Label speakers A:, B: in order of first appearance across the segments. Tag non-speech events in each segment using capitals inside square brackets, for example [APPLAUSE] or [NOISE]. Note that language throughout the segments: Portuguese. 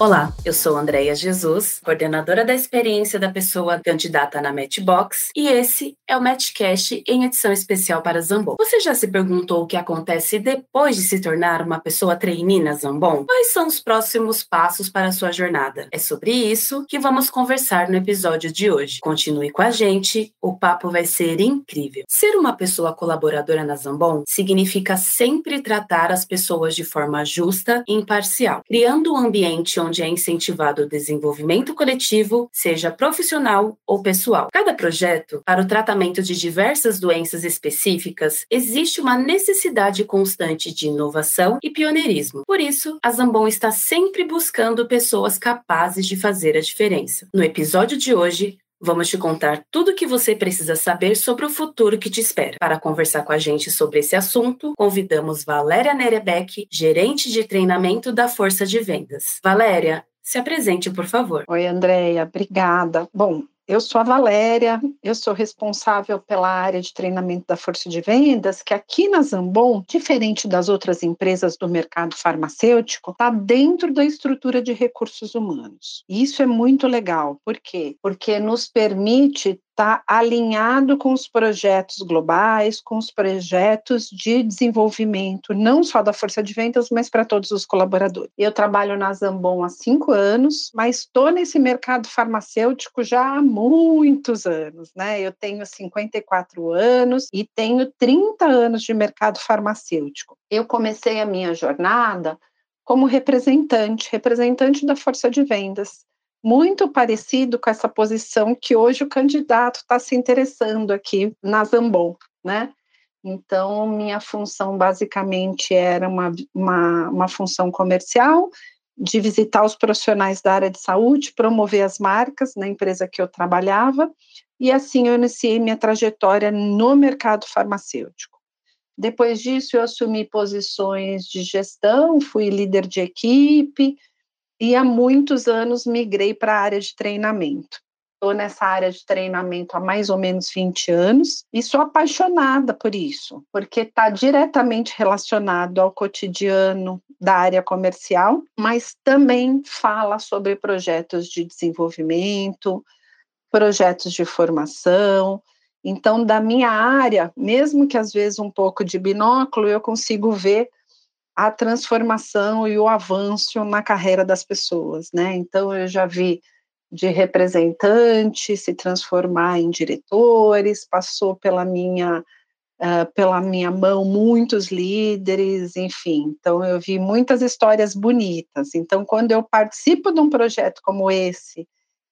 A: Olá, eu sou Andréia Jesus, coordenadora da experiência da pessoa candidata na Matchbox, e esse é o Matchcast em edição especial para Zambon. Você já se perguntou o que acontece depois de se tornar uma pessoa trainee na Zambon? Quais são os próximos passos para a sua jornada? É sobre isso que vamos conversar no episódio de hoje. Continue com a gente, o papo vai ser incrível. Ser uma pessoa colaboradora na Zambon significa sempre tratar as pessoas de forma justa e imparcial, criando um ambiente onde onde é incentivado o desenvolvimento coletivo, seja profissional ou pessoal. Cada projeto, para o tratamento de diversas doenças específicas, existe uma necessidade constante de inovação e pioneirismo. Por isso, a Zambon está sempre buscando pessoas capazes de fazer a diferença. No episódio de hoje, Vamos te contar tudo o que você precisa saber sobre o futuro que te espera. Para conversar com a gente sobre esse assunto, convidamos Valéria Nerebeck, gerente de treinamento da Força de Vendas. Valéria, se apresente, por favor.
B: Oi, Andréia, obrigada. Bom, eu sou a Valéria, eu sou responsável pela área de treinamento da força de vendas, que aqui na Zambon, diferente das outras empresas do mercado farmacêutico, está dentro da estrutura de recursos humanos. Isso é muito legal. Por quê? Porque nos permite está alinhado com os projetos globais, com os projetos de desenvolvimento, não só da força de vendas, mas para todos os colaboradores. Eu trabalho na Zambon há cinco anos, mas estou nesse mercado farmacêutico já há muitos anos, né? Eu tenho 54 anos e tenho 30 anos de mercado farmacêutico. Eu comecei a minha jornada como representante, representante da força de vendas muito parecido com essa posição que hoje o candidato está se interessando aqui na Zambon, né? Então, minha função basicamente era uma, uma, uma função comercial, de visitar os profissionais da área de saúde, promover as marcas na empresa que eu trabalhava, e assim eu iniciei minha trajetória no mercado farmacêutico. Depois disso, eu assumi posições de gestão, fui líder de equipe, e há muitos anos migrei para a área de treinamento. Estou nessa área de treinamento há mais ou menos 20 anos e sou apaixonada por isso, porque está diretamente relacionado ao cotidiano da área comercial, mas também fala sobre projetos de desenvolvimento, projetos de formação. Então, da minha área, mesmo que às vezes um pouco de binóculo, eu consigo ver a transformação e o avanço na carreira das pessoas, né? Então eu já vi de representante se transformar em diretores, passou pela minha uh, pela minha mão muitos líderes, enfim. Então eu vi muitas histórias bonitas. Então quando eu participo de um projeto como esse,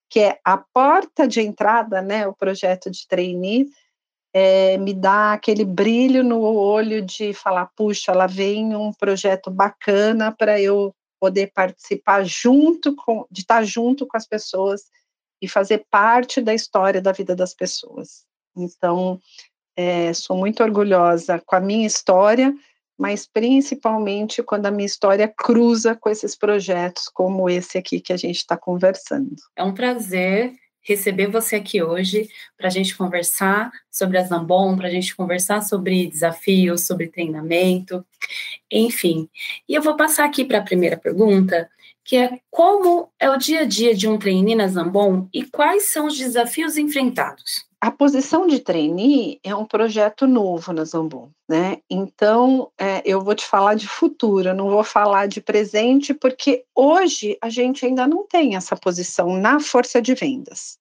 B: que é a porta de entrada, né, o projeto de trainee, é, me dá aquele brilho no olho de falar, puxa, lá vem um projeto bacana para eu poder participar junto com, de estar junto com as pessoas e fazer parte da história da vida das pessoas. Então, é, sou muito orgulhosa com a minha história, mas principalmente quando a minha história cruza com esses projetos como esse aqui que a gente está conversando.
A: É um prazer receber você aqui hoje para a gente conversar sobre a Zambon, para a gente conversar sobre desafios, sobre treinamento, enfim. E eu vou passar aqui para a primeira pergunta, que é como é o dia a dia de um trainee na Zambon e quais são os desafios enfrentados?
B: A posição de trainee é um projeto novo na Zambon, né? Então, é, eu vou te falar de futuro, não vou falar de presente, porque hoje a gente ainda não tem essa posição na força de vendas.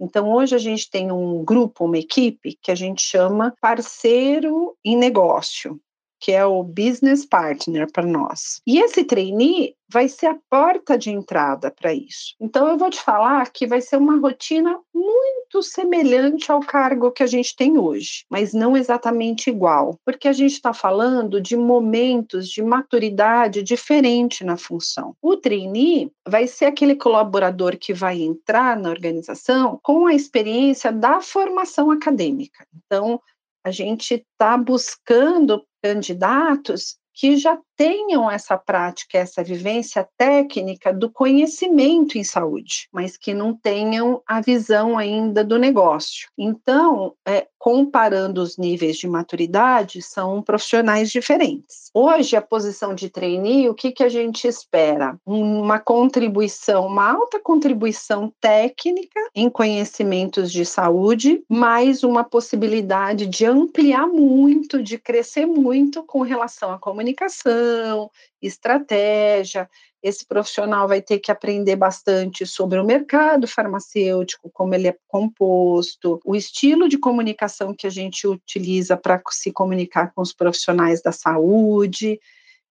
B: Então, hoje a gente tem um grupo, uma equipe que a gente chama parceiro em negócio que é o business partner para nós. E esse trainee vai ser a porta de entrada para isso. Então eu vou te falar que vai ser uma rotina muito semelhante ao cargo que a gente tem hoje, mas não exatamente igual, porque a gente está falando de momentos de maturidade diferente na função. O trainee vai ser aquele colaborador que vai entrar na organização com a experiência da formação acadêmica. Então, a gente está buscando candidatos que já tenham essa prática, essa vivência técnica do conhecimento em saúde, mas que não tenham a visão ainda do negócio. Então, é, comparando os níveis de maturidade, são profissionais diferentes. Hoje, a posição de trainee, o que, que a gente espera? Uma contribuição, uma alta contribuição técnica em conhecimentos de saúde, mais uma possibilidade de ampliar muito, de crescer muito com relação à comunicação, estratégia. Esse profissional vai ter que aprender bastante sobre o mercado farmacêutico, como ele é composto, o estilo de comunicação que a gente utiliza para se comunicar com os profissionais da saúde.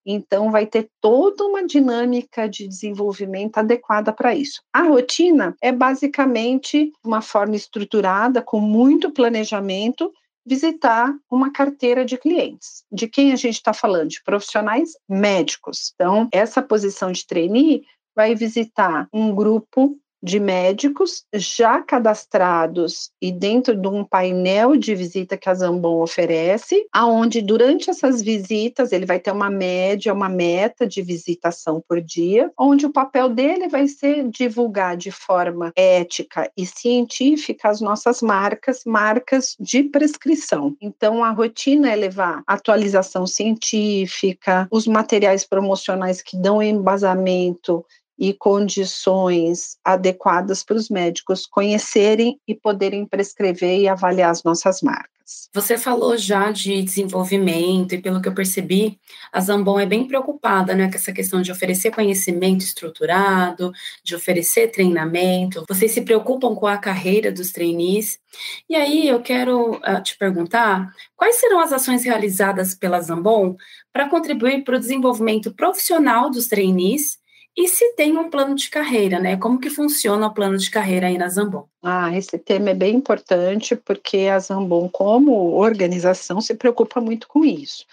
B: Então, vai ter toda uma dinâmica de desenvolvimento adequada para isso. A rotina é basicamente uma forma estruturada, com muito planejamento, visitar uma carteira de clientes. De quem a gente está falando? De profissionais médicos. Então, essa posição de trainee vai visitar um grupo de médicos já cadastrados e dentro de um painel de visita que a Zambon oferece, aonde durante essas visitas ele vai ter uma média, uma meta de visitação por dia, onde o papel dele vai ser divulgar de forma ética e científica as nossas marcas, marcas de prescrição. Então a rotina é levar atualização científica, os materiais promocionais que dão embasamento e condições adequadas para os médicos conhecerem e poderem prescrever e avaliar as nossas marcas.
A: Você falou já de desenvolvimento e pelo que eu percebi, a Zambon é bem preocupada né, com essa questão de oferecer conhecimento estruturado, de oferecer treinamento. Vocês se preocupam com a carreira dos trainees. E aí eu quero uh, te perguntar quais serão as ações realizadas pela Zambon para contribuir para o desenvolvimento profissional dos trainees e se tem um plano de carreira, né? Como que funciona o plano de carreira aí na Zambon?
B: Ah, esse tema é bem importante porque a Zambon, como organização, se preocupa muito com isso.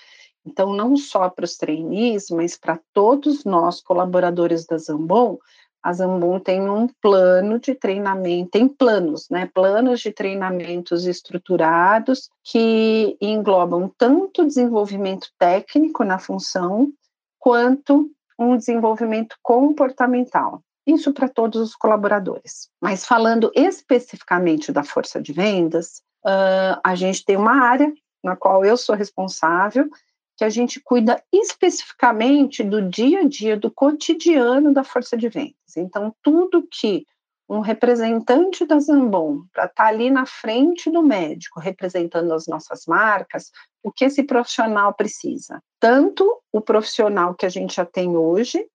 B: Então, não só para os trainees, mas para todos nós, colaboradores da Zambon, a Zambon tem um plano de treinamento, tem planos, né? Planos de treinamentos estruturados que englobam tanto desenvolvimento técnico na função, quanto um desenvolvimento comportamental. Isso para todos os colaboradores. Mas falando especificamente da força de vendas, uh, a gente tem uma área na qual eu sou responsável, que a gente cuida especificamente do dia a dia, do cotidiano da força de vendas. Então, tudo que um representante da Zambon para estar tá ali na frente do médico, representando as nossas marcas, o que esse profissional precisa? Tanto o profissional que a gente já tem hoje,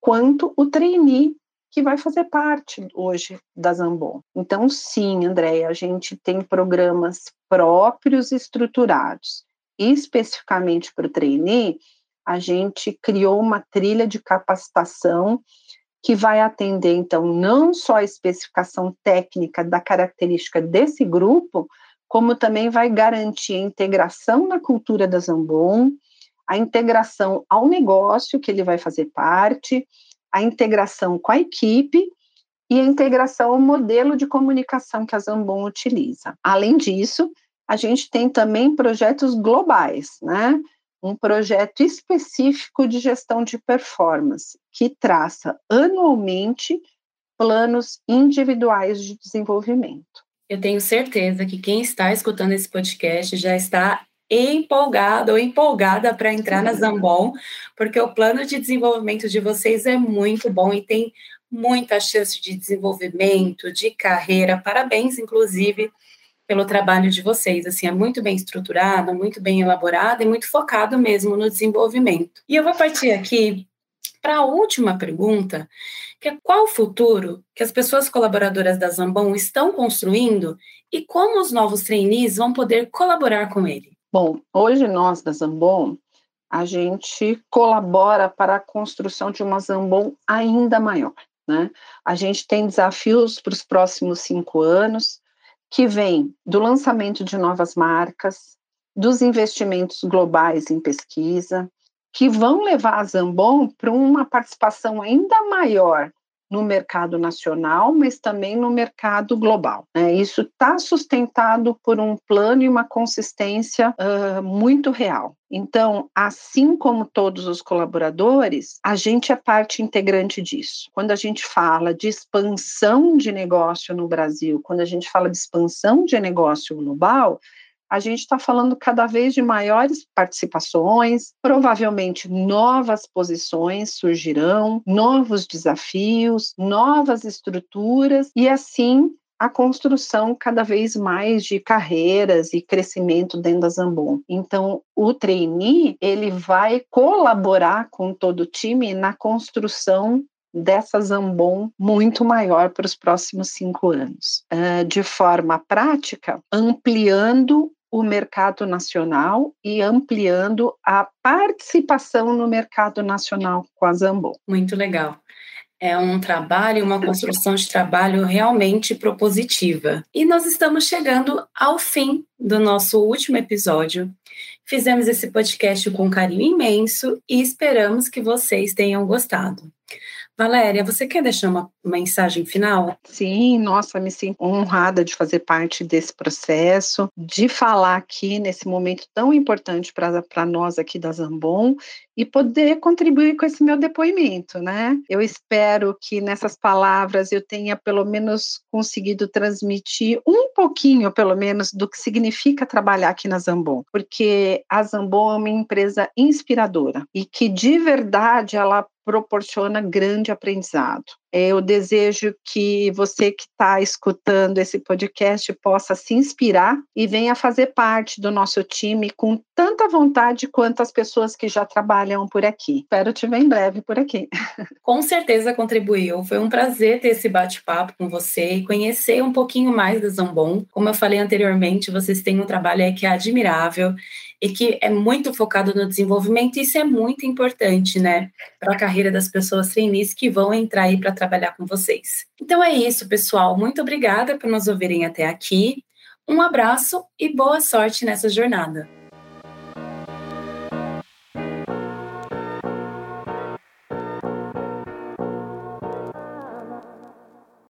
B: quanto o trainee que vai fazer parte hoje da Zambon. Então, sim, Andréia, a gente tem programas próprios estruturados. Especificamente para o trainee, a gente criou uma trilha de capacitação que vai atender, então, não só a especificação técnica da característica desse grupo, como também vai garantir a integração na cultura da Zambon, a integração ao negócio que ele vai fazer parte, a integração com a equipe e a integração ao modelo de comunicação que a Zambon utiliza. Além disso, a gente tem também projetos globais, né? Um projeto específico de gestão de performance, que traça anualmente planos individuais de desenvolvimento.
A: Eu tenho certeza que quem está escutando esse podcast já está empolgado ou empolgada para entrar na Zambon, porque o plano de desenvolvimento de vocês é muito bom e tem muita chance de desenvolvimento, de carreira. Parabéns, inclusive, pelo trabalho de vocês. Assim, é muito bem estruturado, muito bem elaborado e muito focado mesmo no desenvolvimento. E eu vou partir aqui para a última pergunta, que é qual o futuro que as pessoas colaboradoras da Zambon estão construindo e como os novos trainees vão poder colaborar com ele?
B: Bom, hoje nós da Zambon, a gente colabora para a construção de uma Zambon ainda maior. Né? A gente tem desafios para os próximos cinco anos, que vem do lançamento de novas marcas, dos investimentos globais em pesquisa, que vão levar a Zambon para uma participação ainda maior no mercado nacional, mas também no mercado global. Né? Isso está sustentado por um plano e uma consistência uh, muito real. Então, assim como todos os colaboradores, a gente é parte integrante disso. Quando a gente fala de expansão de negócio no Brasil, quando a gente fala de expansão de negócio global, a gente está falando cada vez de maiores participações, provavelmente novas posições surgirão, novos desafios, novas estruturas, e assim a construção cada vez mais de carreiras e crescimento dentro da Zambon. Então, o trainee, ele vai colaborar com todo o time na construção dessa Zambon muito maior para os próximos cinco anos. Uh, de forma prática, ampliando o mercado nacional e ampliando a participação no mercado nacional com a Zambon.
A: Muito legal é um trabalho, uma construção de trabalho realmente propositiva. E nós estamos chegando ao fim do nosso último episódio. Fizemos esse podcast com carinho imenso e esperamos que vocês tenham gostado. Valéria, você quer deixar uma mensagem final?
B: Sim, nossa, me sinto honrada de fazer parte desse processo, de falar aqui nesse momento tão importante para nós aqui da Zambon e poder contribuir com esse meu depoimento, né? Eu espero que nessas palavras eu tenha pelo menos conseguido transmitir um pouquinho, pelo menos, do que significa trabalhar aqui na Zambon, porque a Zambon é uma empresa inspiradora e que de verdade ela proporciona grande aprendizado. Eu desejo que você que está escutando esse podcast possa se inspirar e venha fazer parte do nosso time com tanta vontade quanto as pessoas que já trabalham por aqui. Espero te ver em breve por aqui. [LAUGHS]
A: Com certeza contribuiu. Foi um prazer ter esse bate-papo com você e conhecer um pouquinho mais da Zambon. Como eu falei anteriormente, vocês têm um trabalho que é admirável e que é muito focado no desenvolvimento, e isso é muito importante, né, para a carreira das pessoas trainees que vão entrar aí para trabalhar com vocês. Então é isso, pessoal. Muito obrigada por nos ouvirem até aqui. Um abraço e boa sorte nessa jornada.